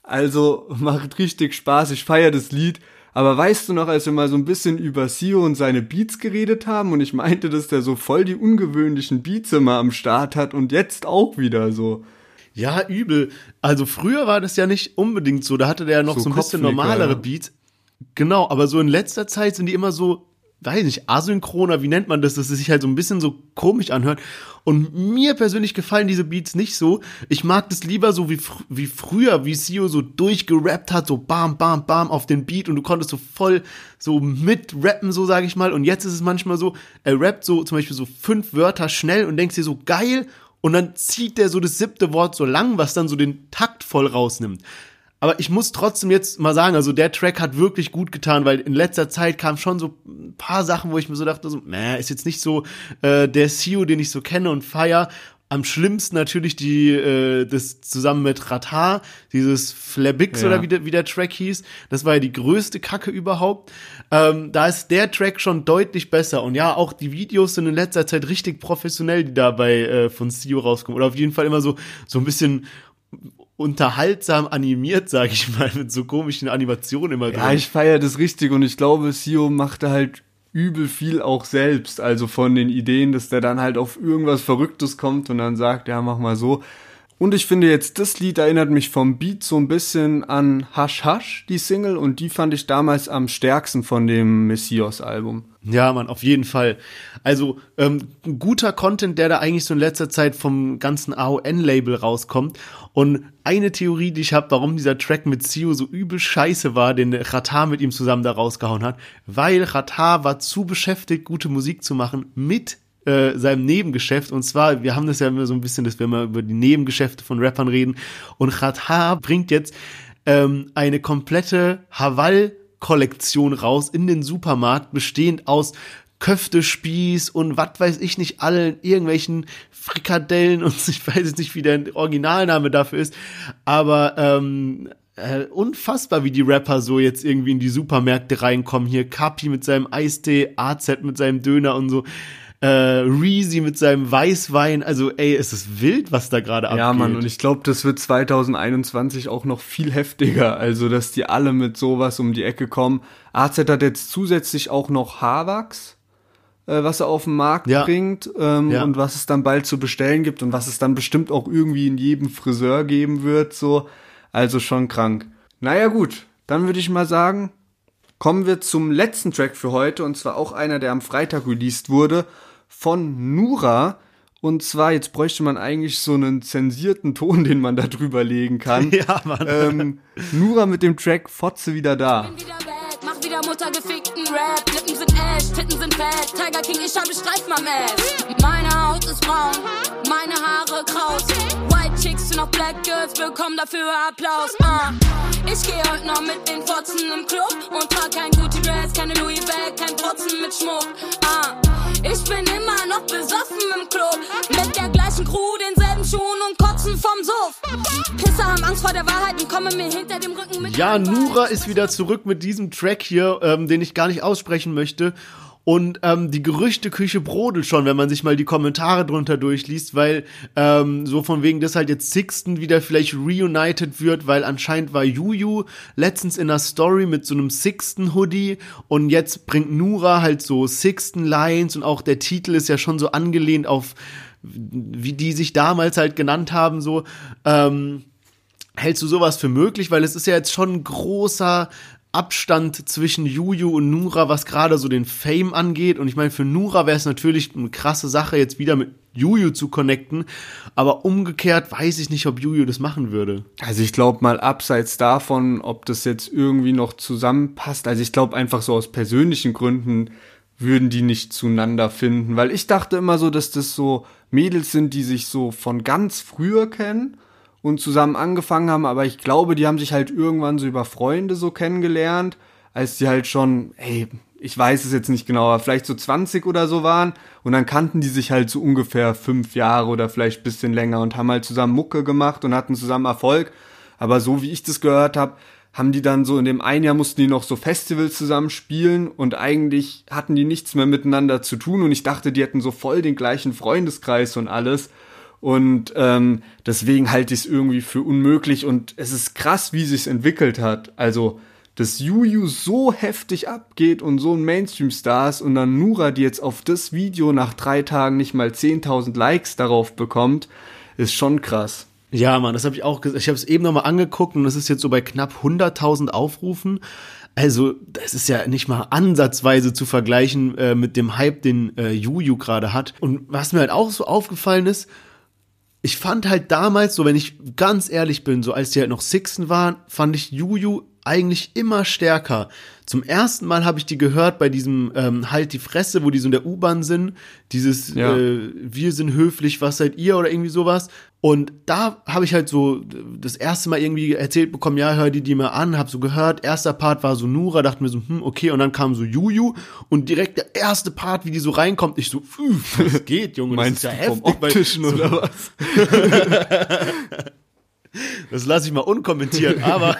Also macht richtig Spaß. Ich feiere das Lied. Aber weißt du noch, als wir mal so ein bisschen über Sio und seine Beats geredet haben und ich meinte, dass der so voll die ungewöhnlichen Beats immer am Start hat und jetzt auch wieder so. Ja, übel. Also früher war das ja nicht unbedingt so. Da hatte der ja noch so, so ein bisschen normalere ja. Beats. Genau, aber so in letzter Zeit sind die immer so weiß nicht, asynchroner, wie nennt man das, dass es sich halt so ein bisschen so komisch anhört. Und mir persönlich gefallen diese Beats nicht so. Ich mag das lieber so wie, fr wie früher, wie Sio so durchgerappt hat, so bam, bam, bam auf den Beat und du konntest so voll so mitrappen, so sage ich mal. Und jetzt ist es manchmal so, er rappt so zum Beispiel so fünf Wörter schnell und denkst dir so geil und dann zieht der so das siebte Wort so lang, was dann so den Takt voll rausnimmt. Aber ich muss trotzdem jetzt mal sagen, also der Track hat wirklich gut getan, weil in letzter Zeit kam schon so ein paar Sachen, wo ich mir so dachte, so, nah, ist jetzt nicht so äh, der CEO, den ich so kenne und feier. Am schlimmsten natürlich die, äh, das zusammen mit Ratar, dieses Flabix ja. oder wie der, wie der Track hieß. Das war ja die größte Kacke überhaupt. Ähm, da ist der Track schon deutlich besser. Und ja, auch die Videos sind in letzter Zeit richtig professionell, die dabei äh, von CEO rauskommen. Oder auf jeden Fall immer so, so ein bisschen unterhaltsam animiert, sage ich mal, mit so komischen Animationen immer drin. Ja, ich feiere das richtig und ich glaube, Sio macht da halt übel viel auch selbst, also von den Ideen, dass der dann halt auf irgendwas Verrücktes kommt und dann sagt, ja, mach mal so. Und ich finde jetzt, das Lied erinnert mich vom Beat so ein bisschen an Hush Hush, die Single, und die fand ich damals am stärksten von dem Messias-Album. Ja, man, auf jeden Fall. Also ähm, guter Content, der da eigentlich so in letzter Zeit vom ganzen AON-Label rauskommt. Und eine Theorie, die ich habe, warum dieser Track mit Sio so übel scheiße war, den Ratar mit ihm zusammen da rausgehauen hat, weil Ratar war zu beschäftigt, gute Musik zu machen mit äh, seinem Nebengeschäft. Und zwar, wir haben das ja immer so ein bisschen, dass wir immer über die Nebengeschäfte von Rappern reden. Und Ratar bringt jetzt ähm, eine komplette Haval Kollektion raus in den Supermarkt, bestehend aus Köftespieß und was weiß ich nicht allen irgendwelchen Frikadellen und ich weiß jetzt nicht, wie der Originalname dafür ist, aber ähm, äh, unfassbar, wie die Rapper so jetzt irgendwie in die Supermärkte reinkommen. Hier Kapi mit seinem Eistee, AZ mit seinem Döner und so äh, Reezy mit seinem Weißwein. Also, ey, es ist wild, was da gerade abgeht. Ja, Mann, und ich glaube, das wird 2021 auch noch viel heftiger. Also, dass die alle mit sowas um die Ecke kommen. AZ hat jetzt zusätzlich auch noch Haarwachs, äh, was er auf den Markt ja. bringt ähm, ja. und was es dann bald zu bestellen gibt und was es dann bestimmt auch irgendwie in jedem Friseur geben wird. So, also schon krank. Naja, gut, dann würde ich mal sagen, kommen wir zum letzten Track für heute und zwar auch einer, der am Freitag released wurde von Nura. Und zwar, jetzt bräuchte man eigentlich so einen zensierten Ton, den man da drüber legen kann. Ja, Mann. Ähm, Nura mit dem Track Fotze wieder da. Bin wieder back, wieder Mutter gefickten Rap. Lippen sind Ash, Titten sind fett. Tiger King, ich habe Streif am Ass. Meine Haut ist braun, meine Haare kraus. White Chicks sind noch Black Girls, bekommen dafür Applaus. Uh. Ich gehe heute noch mit den Fotzen im Club und trag kein Gucci Dress, keine Louis Bag, kein Protzen mit Schmuck. Uh. Ich bin immer noch besoffen im Club. Mit der gleichen Crew, denselben Schuhen Pisser haben Angst vor der Wahrheit und kommen mir hinter dem Rücken mit. Ja, Nura ist wieder zurück mit diesem Track hier, ähm, den ich gar nicht aussprechen möchte. Und ähm, die Gerüchteküche brodelt schon, wenn man sich mal die Kommentare drunter durchliest, weil ähm, so von wegen, dass halt jetzt Sixten wieder vielleicht reunited wird, weil anscheinend war Juju letztens in einer Story mit so einem Sixten-Hoodie und jetzt bringt Nura halt so Sixten-Lines und auch der Titel ist ja schon so angelehnt auf, wie die sich damals halt genannt haben, so. Ähm, Hältst du sowas für möglich? Weil es ist ja jetzt schon ein großer Abstand zwischen Juju und Nura, was gerade so den Fame angeht. Und ich meine, für Nura wäre es natürlich eine krasse Sache, jetzt wieder mit Juju zu connecten. Aber umgekehrt weiß ich nicht, ob Juju das machen würde. Also ich glaube mal abseits davon, ob das jetzt irgendwie noch zusammenpasst. Also ich glaube einfach so aus persönlichen Gründen würden die nicht zueinander finden. Weil ich dachte immer so, dass das so Mädels sind, die sich so von ganz früher kennen und zusammen angefangen haben, aber ich glaube, die haben sich halt irgendwann so über Freunde so kennengelernt, als die halt schon, ey, ich weiß es jetzt nicht genau, aber vielleicht so 20 oder so waren und dann kannten die sich halt so ungefähr fünf Jahre oder vielleicht bisschen länger und haben halt zusammen Mucke gemacht und hatten zusammen Erfolg. Aber so wie ich das gehört habe, haben die dann so in dem einen Jahr mussten die noch so Festivals zusammen spielen und eigentlich hatten die nichts mehr miteinander zu tun und ich dachte, die hätten so voll den gleichen Freundeskreis und alles. Und ähm, deswegen halte ich es irgendwie für unmöglich und es ist krass, wie sich's entwickelt hat. Also, dass Juju so heftig abgeht und so ein Mainstream-Star ist und dann Nura, die jetzt auf das Video nach drei Tagen nicht mal 10.000 Likes darauf bekommt, ist schon krass. Ja, Mann, das habe ich auch, ich habe es eben nochmal angeguckt und es ist jetzt so bei knapp 100.000 Aufrufen. Also, das ist ja nicht mal ansatzweise zu vergleichen äh, mit dem Hype, den äh, Juju gerade hat. Und was mir halt auch so aufgefallen ist, ich fand halt damals, so wenn ich ganz ehrlich bin, so als die halt noch Sixten waren, fand ich Juju eigentlich immer stärker. Zum ersten Mal habe ich die gehört bei diesem ähm, Halt die Fresse, wo die so in der U-Bahn sind. Dieses ja. äh, Wir sind höflich, was seid ihr oder irgendwie sowas. Und da habe ich halt so das erste Mal irgendwie erzählt bekommen, ja, hör die die mal an, hab so gehört. Erster Part war so Nura, dachte mir so, hm, okay. Und dann kam so Juju und direkt der erste Part, wie die so reinkommt, ich so, was geht, Junge? Meinst das ist ja heftig. Weil, so, oder was? Das lasse ich mal unkommentiert, aber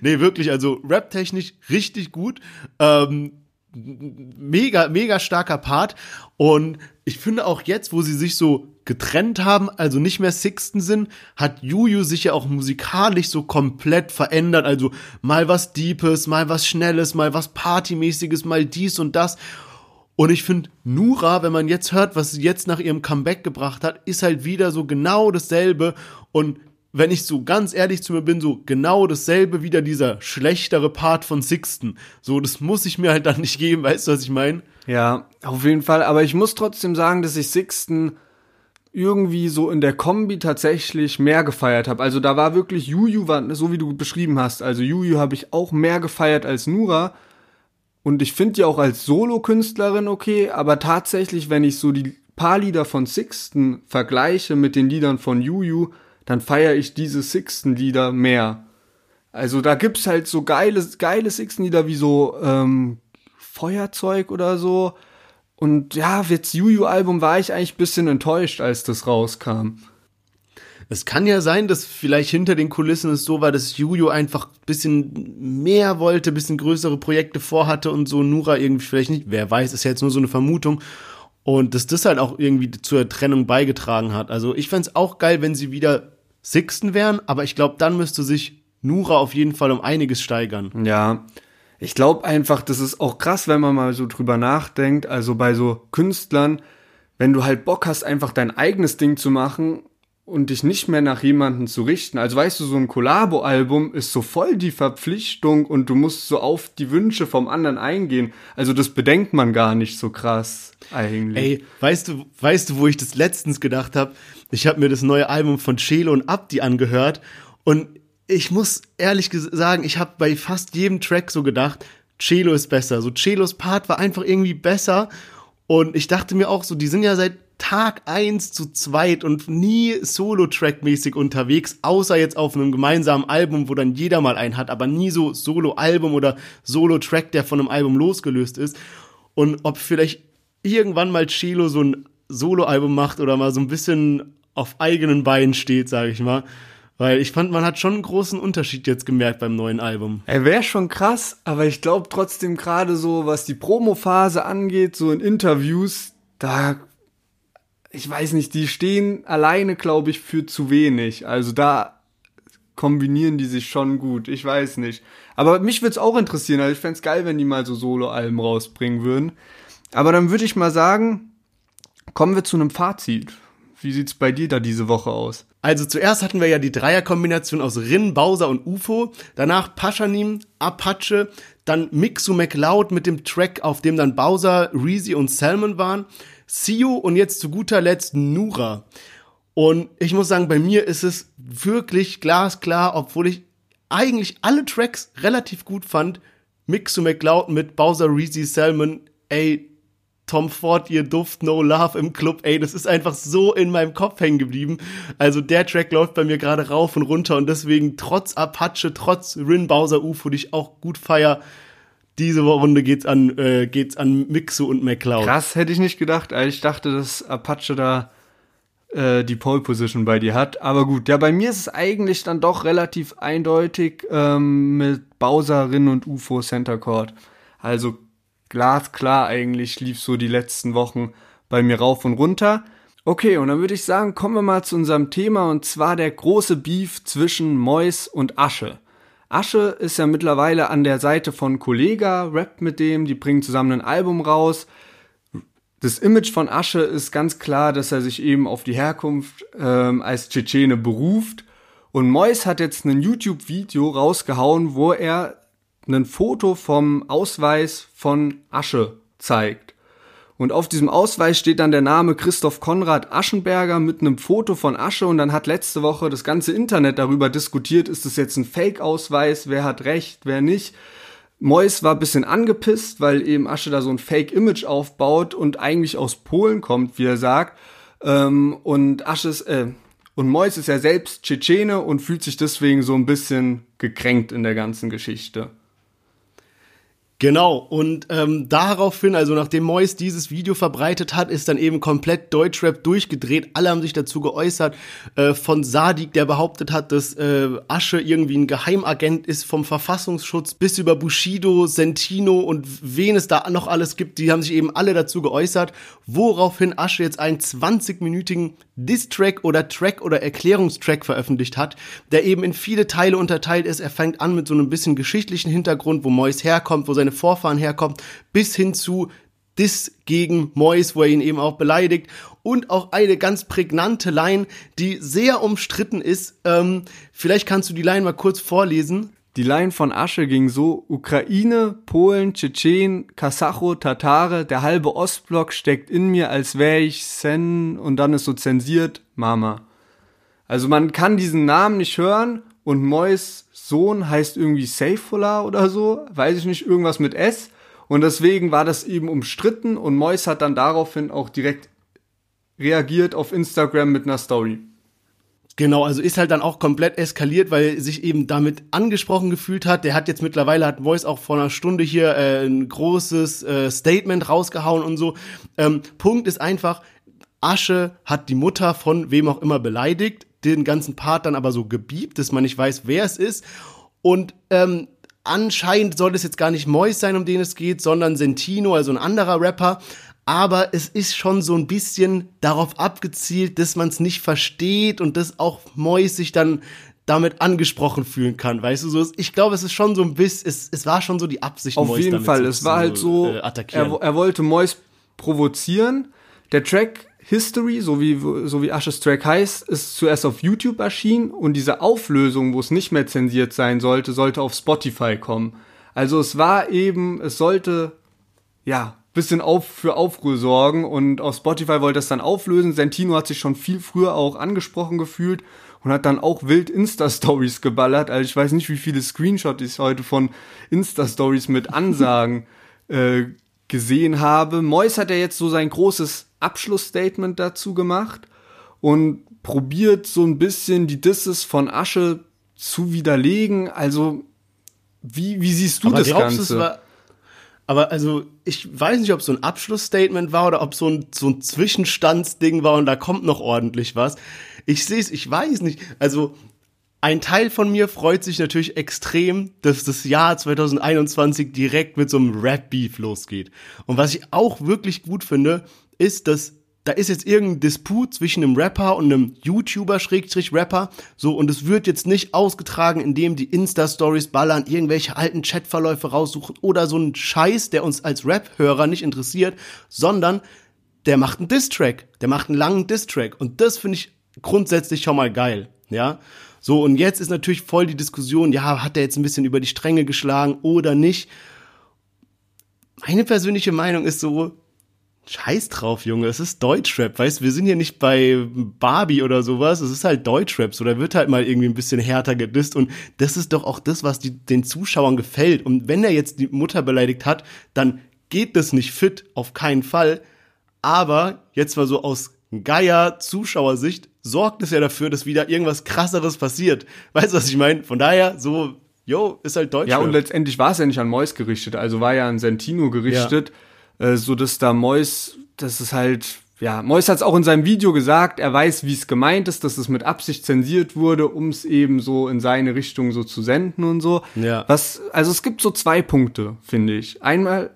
nee, wirklich, also rap-technisch richtig gut. Ähm, mega, mega starker Part. Und ich finde auch jetzt, wo sie sich so getrennt haben, also nicht mehr Sixten sind, hat Juju sich ja auch musikalisch so komplett verändert. Also mal was Deepes, mal was Schnelles, mal was Partymäßiges, mal dies und das. Und ich finde, Nura, wenn man jetzt hört, was sie jetzt nach ihrem Comeback gebracht hat, ist halt wieder so genau dasselbe. Und wenn ich so ganz ehrlich zu mir bin, so genau dasselbe wieder dieser schlechtere Part von Sixten. So, das muss ich mir halt dann nicht geben, weißt du, was ich meine? Ja, auf jeden Fall. Aber ich muss trotzdem sagen, dass ich Sixten irgendwie so in der Kombi tatsächlich mehr gefeiert habe. Also da war wirklich Juju, so wie du beschrieben hast. Also Juju habe ich auch mehr gefeiert als Nura. Und ich finde die auch als Solo-Künstlerin okay, aber tatsächlich, wenn ich so die paar Lieder von Sixten vergleiche mit den Liedern von Juju, dann feiere ich diese Sixten-Lieder mehr. Also da gibt's halt so geile, geile Sixten-Lieder wie so ähm, Feuerzeug oder so. Und ja, jetzt Juju-Album war ich eigentlich bisschen enttäuscht, als das rauskam. Es kann ja sein, dass vielleicht hinter den Kulissen es so war, dass Juju einfach bisschen mehr wollte, bisschen größere Projekte vorhatte und so Nura irgendwie vielleicht nicht. Wer weiß, ist ja jetzt nur so eine Vermutung. Und dass das halt auch irgendwie zur Trennung beigetragen hat. Also ich fände auch geil, wenn sie wieder Sixten wären, aber ich glaube, dann müsste sich Nura auf jeden Fall um einiges steigern. Ja, ich glaube einfach, das ist auch krass, wenn man mal so drüber nachdenkt. Also bei so Künstlern, wenn du halt Bock hast, einfach dein eigenes Ding zu machen und dich nicht mehr nach jemanden zu richten. Also weißt du, so ein Collabo-Album ist so voll die Verpflichtung und du musst so auf die Wünsche vom anderen eingehen. Also das bedenkt man gar nicht so krass eigentlich. Ey, weißt du, weißt du, wo ich das letztens gedacht habe? Ich habe mir das neue Album von Chelo und Abdi angehört und ich muss ehrlich sagen, ich habe bei fast jedem Track so gedacht, Chelo ist besser. So Chelos Part war einfach irgendwie besser und ich dachte mir auch so, die sind ja seit Tag eins zu zweit und nie Solo-Track-mäßig unterwegs, außer jetzt auf einem gemeinsamen Album, wo dann jeder mal einen hat, aber nie so Solo-Album oder Solo-Track, der von einem Album losgelöst ist. Und ob vielleicht irgendwann mal Chelo so ein Solo-Album macht oder mal so ein bisschen auf eigenen Beinen steht, sage ich mal. Weil ich fand, man hat schon einen großen Unterschied jetzt gemerkt beim neuen Album. Er wäre schon krass, aber ich glaube trotzdem gerade so, was die Promo-Phase angeht, so in Interviews, da ich weiß nicht, die stehen alleine, glaube ich, für zu wenig. Also da kombinieren die sich schon gut. Ich weiß nicht. Aber mich würde es auch interessieren. Also ich fände geil, wenn die mal so Solo-Alben rausbringen würden. Aber dann würde ich mal sagen, kommen wir zu einem Fazit. Wie sieht's bei dir da diese Woche aus? Also zuerst hatten wir ja die Dreierkombination aus Rin, Bowser und UFO, danach Paschanim, Apache, dann Mixu McLeod mit dem Track, auf dem dann Bowser, Reezy und Salmon waren. Sio und jetzt zu guter Letzt Nura. Und ich muss sagen, bei mir ist es wirklich glasklar, obwohl ich eigentlich alle Tracks relativ gut fand. Mix to McLeod mit Bowser Reezy Salmon, ey, Tom Ford, ihr Duft, No Love im Club, ey, das ist einfach so in meinem Kopf hängen geblieben. Also der Track läuft bei mir gerade rauf und runter und deswegen trotz Apache, trotz Rin Bowser UFO, die ich auch gut feier, diese Runde geht's an, äh, geht's an Mixu und McCloud. Krass, hätte ich nicht gedacht. Ich dachte, dass Apache da äh, die Pole Position bei dir hat. Aber gut, ja, bei mir ist es eigentlich dann doch relativ eindeutig ähm, mit Bowserin und UFO Center Court. Also glasklar eigentlich lief so die letzten Wochen bei mir rauf und runter. Okay, und dann würde ich sagen, kommen wir mal zu unserem Thema und zwar der große Beef zwischen Mois und Asche. Asche ist ja mittlerweile an der Seite von Kollega, rappt mit dem, die bringen zusammen ein Album raus. Das Image von Asche ist ganz klar, dass er sich eben auf die Herkunft ähm, als Tschetschene beruft. Und Mois hat jetzt ein YouTube-Video rausgehauen, wo er ein Foto vom Ausweis von Asche zeigt. Und auf diesem Ausweis steht dann der Name Christoph Konrad Aschenberger mit einem Foto von Asche und dann hat letzte Woche das ganze Internet darüber diskutiert, ist das jetzt ein Fake-Ausweis, wer hat recht, wer nicht. Mois war bisschen angepisst, weil eben Asche da so ein Fake-Image aufbaut und eigentlich aus Polen kommt, wie er sagt. Ähm, und Asche ist, äh, und Mois ist ja selbst Tschetschene und fühlt sich deswegen so ein bisschen gekränkt in der ganzen Geschichte. Genau, und ähm, daraufhin, also nachdem Mois dieses Video verbreitet hat, ist dann eben komplett Deutschrap durchgedreht. Alle haben sich dazu geäußert. Äh, von Sadik, der behauptet hat, dass äh, Asche irgendwie ein Geheimagent ist vom Verfassungsschutz, bis über Bushido, Sentino und wen es da noch alles gibt, die haben sich eben alle dazu geäußert, woraufhin Asche jetzt einen 20-minütigen Diss-Track oder Track oder Erklärungstrack veröffentlicht hat, der eben in viele Teile unterteilt ist. Er fängt an mit so einem bisschen geschichtlichen Hintergrund, wo Mois herkommt, wo seine Vorfahren herkommt, bis hin zu Diss gegen Mois, wo er ihn eben auch beleidigt. Und auch eine ganz prägnante Line, die sehr umstritten ist. Ähm, vielleicht kannst du die Line mal kurz vorlesen. Die Line von Asche ging so, Ukraine, Polen, Tschetschen, Kasacho, Tatare, der halbe Ostblock steckt in mir, als wäre ich Sen und dann ist so zensiert, Mama. Also man kann diesen Namen nicht hören und Mois Sohn heißt irgendwie Seyfullah oder so, weiß ich nicht, irgendwas mit S. Und deswegen war das eben umstritten und Mois hat dann daraufhin auch direkt reagiert auf Instagram mit einer Story. Genau, also ist halt dann auch komplett eskaliert, weil sich eben damit angesprochen gefühlt hat. Der hat jetzt mittlerweile, hat Voice auch vor einer Stunde hier äh, ein großes äh, Statement rausgehauen und so. Ähm, Punkt ist einfach, Asche hat die Mutter von wem auch immer beleidigt, den ganzen Part dann aber so gebiebt, dass man nicht weiß, wer es ist. Und ähm, anscheinend soll es jetzt gar nicht Mois sein, um den es geht, sondern Sentino, also ein anderer Rapper aber es ist schon so ein bisschen darauf abgezielt, dass man es nicht versteht und dass auch Mois sich dann damit angesprochen fühlen kann, weißt du so. Ich glaube, es ist schon so ein bisschen, es, es war schon so die Absicht. Auf Mois jeden Fall, es war halt so, äh, er, er, wollte Mois provozieren. Der Track History, so wie so wie Ashes Track heißt, ist zuerst auf YouTube erschienen und diese Auflösung, wo es nicht mehr zensiert sein sollte, sollte auf Spotify kommen. Also es war eben, es sollte ja bisschen auf, für Aufruhr sorgen und auf Spotify wollte es dann auflösen. Sentino hat sich schon viel früher auch angesprochen gefühlt und hat dann auch wild Insta-Stories geballert. Also ich weiß nicht, wie viele Screenshots ich heute von Insta-Stories mit Ansagen äh, gesehen habe. Mois hat ja jetzt so sein großes Abschlussstatement dazu gemacht und probiert so ein bisschen die Disses von Asche zu widerlegen. Also wie, wie siehst du Aber das Ganze? Aber also, ich weiß nicht, ob so ein Abschlussstatement war oder ob so ein, so ein Zwischenstandsding war und da kommt noch ordentlich was. Ich sehe es, ich weiß nicht. Also, ein Teil von mir freut sich natürlich extrem, dass das Jahr 2021 direkt mit so einem Rap-Beef losgeht. Und was ich auch wirklich gut finde, ist, dass da ist jetzt irgendein Disput zwischen einem Rapper und einem YouTuber Schrägstrich Rapper, so und es wird jetzt nicht ausgetragen, indem die Insta Stories ballern, irgendwelche alten Chatverläufe raussuchen oder so ein Scheiß, der uns als Rap-Hörer nicht interessiert, sondern der macht einen Diss-Track, der macht einen langen Diss-Track und das finde ich grundsätzlich schon mal geil, ja. So und jetzt ist natürlich voll die Diskussion, ja, hat er jetzt ein bisschen über die Stränge geschlagen oder nicht? Meine persönliche Meinung ist so, Scheiß drauf, Junge, es ist Deutschrap, weißt wir sind hier nicht bei Barbie oder sowas, es ist halt Deutschrap, so da wird halt mal irgendwie ein bisschen härter gedisst und das ist doch auch das, was die, den Zuschauern gefällt und wenn er jetzt die Mutter beleidigt hat, dann geht das nicht fit, auf keinen Fall, aber jetzt mal so aus Geier Zuschauersicht sorgt es ja dafür, dass wieder irgendwas krasseres passiert. Weißt du, was ich meine? Von daher, so, yo, ist halt Deutschrap. Ja, und letztendlich war es ja nicht an Mois gerichtet, also war ja an Sentino gerichtet. Ja äh, so dass da Mois, das ist halt, ja, Mois hat es auch in seinem Video gesagt, er weiß, wie es gemeint ist, dass es mit Absicht zensiert wurde, um es eben so in seine Richtung so zu senden und so. Ja. Was, also es gibt so zwei Punkte, finde ich. Einmal,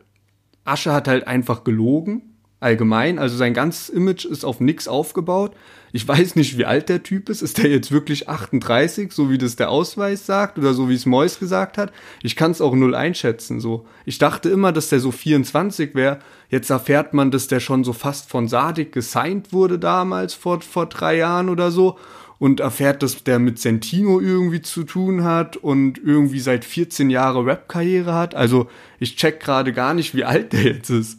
Asche hat halt einfach gelogen, allgemein, also sein ganzes Image ist auf nix aufgebaut. Ich weiß nicht, wie alt der Typ ist. Ist der jetzt wirklich 38, so wie das der Ausweis sagt oder so wie es Mois gesagt hat? Ich kann es auch null einschätzen. So, ich dachte immer, dass der so 24 wäre. Jetzt erfährt man, dass der schon so fast von Sadik gesigned wurde damals vor vor drei Jahren oder so und erfährt, dass der mit Sentino irgendwie zu tun hat und irgendwie seit 14 Jahre Rap-Karriere hat. Also ich check gerade gar nicht, wie alt der jetzt ist.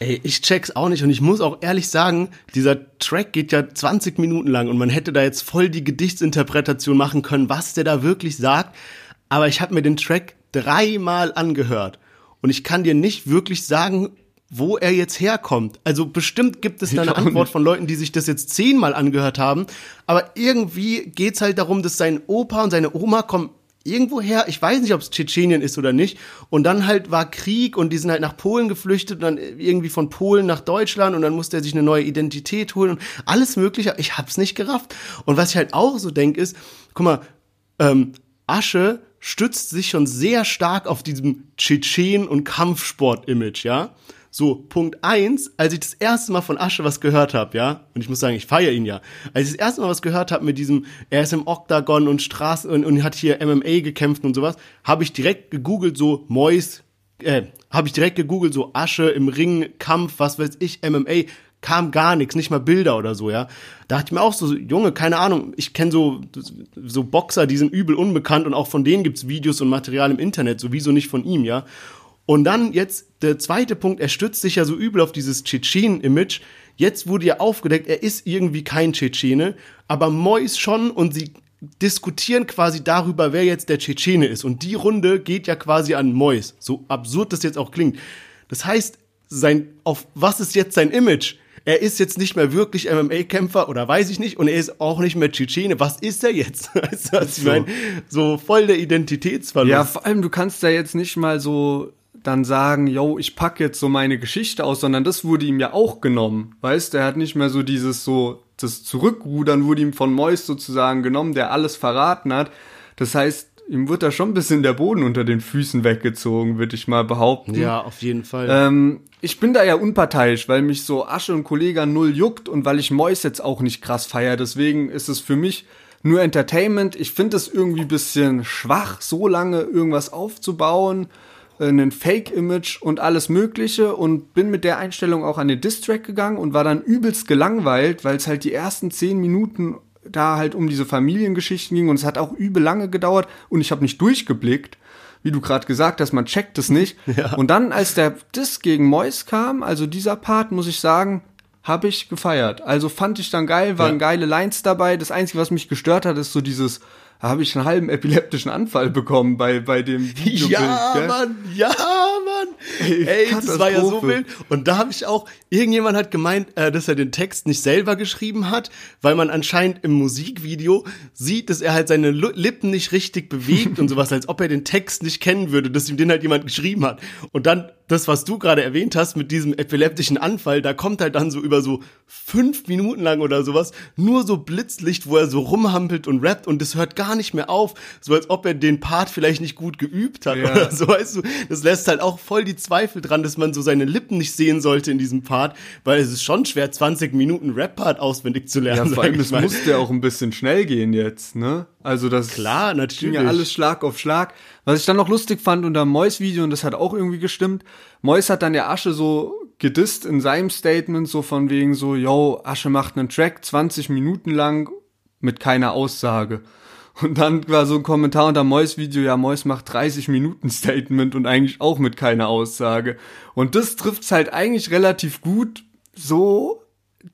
Ey, ich check's auch nicht und ich muss auch ehrlich sagen, dieser Track geht ja 20 Minuten lang und man hätte da jetzt voll die Gedichtsinterpretation machen können, was der da wirklich sagt. Aber ich habe mir den Track dreimal angehört und ich kann dir nicht wirklich sagen, wo er jetzt herkommt. Also bestimmt gibt es da eine Antwort von Leuten, die sich das jetzt zehnmal angehört haben. Aber irgendwie geht's halt darum, dass sein Opa und seine Oma kommen irgendwoher, ich weiß nicht, ob es Tschetschenien ist oder nicht. Und dann halt war Krieg und die sind halt nach Polen geflüchtet und dann irgendwie von Polen nach Deutschland und dann musste er sich eine neue Identität holen und alles Mögliche. Ich hab's nicht gerafft. Und was ich halt auch so denke ist, guck mal, ähm, Asche stützt sich schon sehr stark auf diesem Tschetschen- und Kampfsport-Image, ja. So, Punkt eins, als ich das erste Mal von Asche was gehört habe, ja, und ich muss sagen, ich feiere ihn ja, als ich das erste Mal was gehört habe mit diesem, er ist im Oktagon und Straßen und, und hat hier MMA gekämpft und sowas, habe ich direkt gegoogelt, so Mois, äh, habe ich direkt gegoogelt, so Asche im Ring, Kampf, was weiß ich, MMA, kam gar nichts, nicht mal Bilder oder so, ja. Da dachte ich mir auch so, Junge, keine Ahnung, ich kenne so, so Boxer, die sind übel unbekannt und auch von denen gibt's Videos und Material im Internet, sowieso nicht von ihm, ja. Und dann jetzt der zweite Punkt, er stützt sich ja so übel auf dieses Tschetschen-Image. Jetzt wurde ja aufgedeckt, er ist irgendwie kein Tschetschene, aber Mois schon und sie diskutieren quasi darüber, wer jetzt der Tschetschene ist. Und die Runde geht ja quasi an Mois. So absurd das jetzt auch klingt. Das heißt, sein, auf was ist jetzt sein Image? Er ist jetzt nicht mehr wirklich MMA-Kämpfer oder weiß ich nicht und er ist auch nicht mehr Tschetschene. Was ist er jetzt? Weißt du, was ich meine? So voll der Identitätsverlust. Ja, vor allem, du kannst da jetzt nicht mal so dann sagen, yo, ich pack jetzt so meine Geschichte aus, sondern das wurde ihm ja auch genommen. Weißt, er hat nicht mehr so dieses so, das Zurückrudern wurde ihm von Mois sozusagen genommen, der alles verraten hat. Das heißt, ihm wird da schon ein bisschen der Boden unter den Füßen weggezogen, würde ich mal behaupten. Ja, auf jeden Fall. Ähm, ich bin da ja unparteiisch, weil mich so Asche und Kollega null juckt und weil ich Mois jetzt auch nicht krass feier. Deswegen ist es für mich nur Entertainment. Ich finde es irgendwie bisschen schwach, so lange irgendwas aufzubauen einen Fake-Image und alles Mögliche und bin mit der Einstellung auch an den Distrack gegangen und war dann übelst gelangweilt, weil es halt die ersten zehn Minuten da halt um diese Familiengeschichten ging und es hat auch übel lange gedauert und ich habe nicht durchgeblickt, wie du gerade gesagt hast, man checkt es nicht. Ja. Und dann, als der Diss gegen Mois kam, also dieser Part, muss ich sagen, habe ich gefeiert. Also fand ich dann geil, waren ja. geile Lines dabei. Das Einzige, was mich gestört hat, ist so dieses habe ich einen halben epileptischen Anfall bekommen bei, bei dem Videobild. Ja, gell? Mann, ja, Mann. Ey, Ey das war ja so wild. Und da habe ich auch, irgendjemand hat gemeint, äh, dass er den Text nicht selber geschrieben hat, weil man anscheinend im Musikvideo sieht, dass er halt seine Lippen nicht richtig bewegt und sowas, als ob er den Text nicht kennen würde, dass ihm den halt jemand geschrieben hat. Und dann das, was du gerade erwähnt hast mit diesem epileptischen Anfall, da kommt halt dann so über so fünf Minuten lang oder sowas nur so Blitzlicht, wo er so rumhampelt und rappt und das hört gar nicht mehr auf, so als ob er den Part vielleicht nicht gut geübt hat ja. oder so, weißt du. Das lässt halt auch voll die Zweifel dran, dass man so seine Lippen nicht sehen sollte in diesem Part, weil es ist schon schwer, 20 Minuten Rap-Part auswendig zu lernen. Ja, vor allem, es musste auch ein bisschen schnell gehen jetzt, ne? Also das Klar, natürlich. ging ja alles Schlag auf Schlag. Was ich dann noch lustig fand unter Mois Video, und das hat auch irgendwie gestimmt, Mois hat dann der Asche so gedisst in seinem Statement, so von wegen so, yo, Asche macht einen Track 20 Minuten lang mit keiner Aussage. Und dann war so ein Kommentar unter Mois Video, ja, Mois macht 30 Minuten Statement und eigentlich auch mit keiner Aussage. Und das trifft's halt eigentlich relativ gut so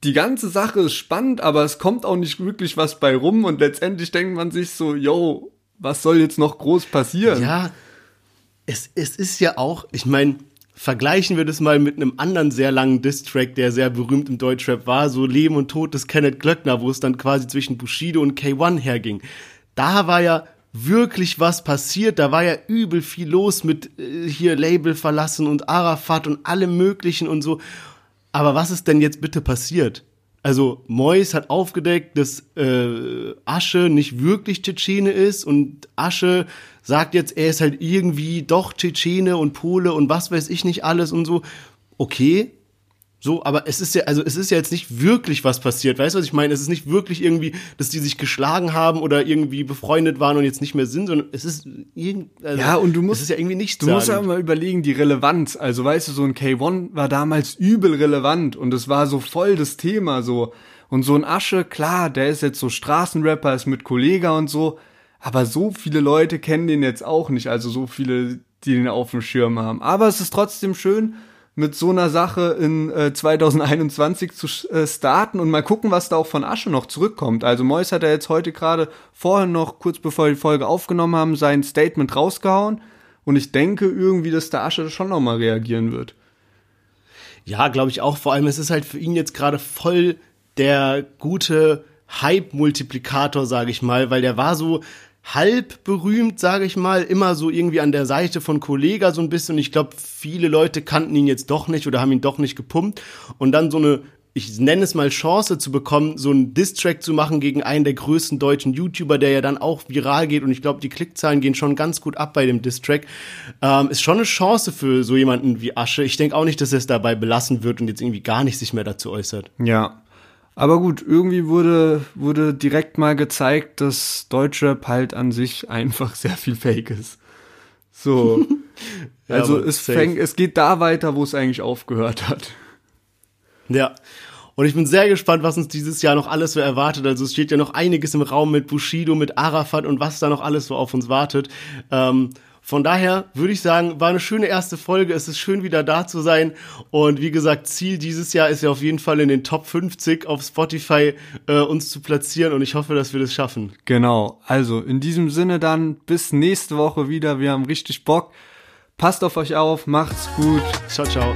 die ganze Sache ist spannend, aber es kommt auch nicht wirklich was bei rum und letztendlich denkt man sich so, yo, was soll jetzt noch groß passieren? Ja, es, es ist ja auch, ich meine, vergleichen wir das mal mit einem anderen sehr langen Diss-Track, der sehr berühmt im Deutschrap war, so Leben und Tod des Kenneth Glöckner, wo es dann quasi zwischen Bushido und K1 herging. Da war ja wirklich was passiert, da war ja übel viel los mit äh, hier Label verlassen und Arafat und allem möglichen und so. Aber was ist denn jetzt bitte passiert? Also Mois hat aufgedeckt, dass äh, Asche nicht wirklich Tschetschene ist und Asche sagt jetzt, er ist halt irgendwie doch Tschetschene und Pole und was weiß ich nicht alles und so. Okay, so, aber es ist ja, also es ist ja jetzt nicht wirklich was passiert. Weißt du, was ich meine? Es ist nicht wirklich irgendwie, dass die sich geschlagen haben oder irgendwie befreundet waren und jetzt nicht mehr sind, sondern es ist irgendwie, also, ja, und du musst, es ist ja irgendwie nichts. Du musst ja mal überlegen, die Relevanz. Also weißt du, so ein K1 war damals übel relevant und es war so voll das Thema so. Und so ein Asche, klar, der ist jetzt so Straßenrapper, ist mit Kollega und so, aber so viele Leute kennen den jetzt auch nicht, also so viele, die den auf dem Schirm haben. Aber es ist trotzdem schön, mit so einer Sache in äh, 2021 zu äh, starten und mal gucken, was da auch von Asche noch zurückkommt. Also Mois hat ja jetzt heute gerade vorhin noch, kurz bevor wir die Folge aufgenommen haben, sein Statement rausgehauen. Und ich denke irgendwie, dass der Asche schon nochmal reagieren wird. Ja, glaube ich auch. Vor allem, es ist halt für ihn jetzt gerade voll der gute Hype-Multiplikator, sage ich mal, weil der war so, halb berühmt, sage ich mal, immer so irgendwie an der Seite von Kollega so ein bisschen. Und ich glaube, viele Leute kannten ihn jetzt doch nicht oder haben ihn doch nicht gepumpt. Und dann so eine ich nenne es mal Chance zu bekommen, so einen Distrack zu machen gegen einen der größten deutschen YouTuber, der ja dann auch viral geht und ich glaube, die Klickzahlen gehen schon ganz gut ab bei dem Distrack, ähm, ist schon eine Chance für so jemanden wie Asche. Ich denke auch nicht, dass er es dabei belassen wird und jetzt irgendwie gar nicht sich mehr dazu äußert. Ja. Aber gut, irgendwie wurde, wurde direkt mal gezeigt, dass Deutschrap halt an sich einfach sehr viel Fake ist. So. Ja, also es fängt, es geht da weiter, wo es eigentlich aufgehört hat. Ja. Und ich bin sehr gespannt, was uns dieses Jahr noch alles so erwartet. Also es steht ja noch einiges im Raum mit Bushido, mit Arafat und was da noch alles so auf uns wartet. Ähm, von daher würde ich sagen, war eine schöne erste Folge. Es ist schön, wieder da zu sein. Und wie gesagt, Ziel dieses Jahr ist ja auf jeden Fall in den Top 50 auf Spotify äh, uns zu platzieren. Und ich hoffe, dass wir das schaffen. Genau. Also in diesem Sinne dann bis nächste Woche wieder. Wir haben richtig Bock. Passt auf euch auf, macht's gut. Ciao, ciao.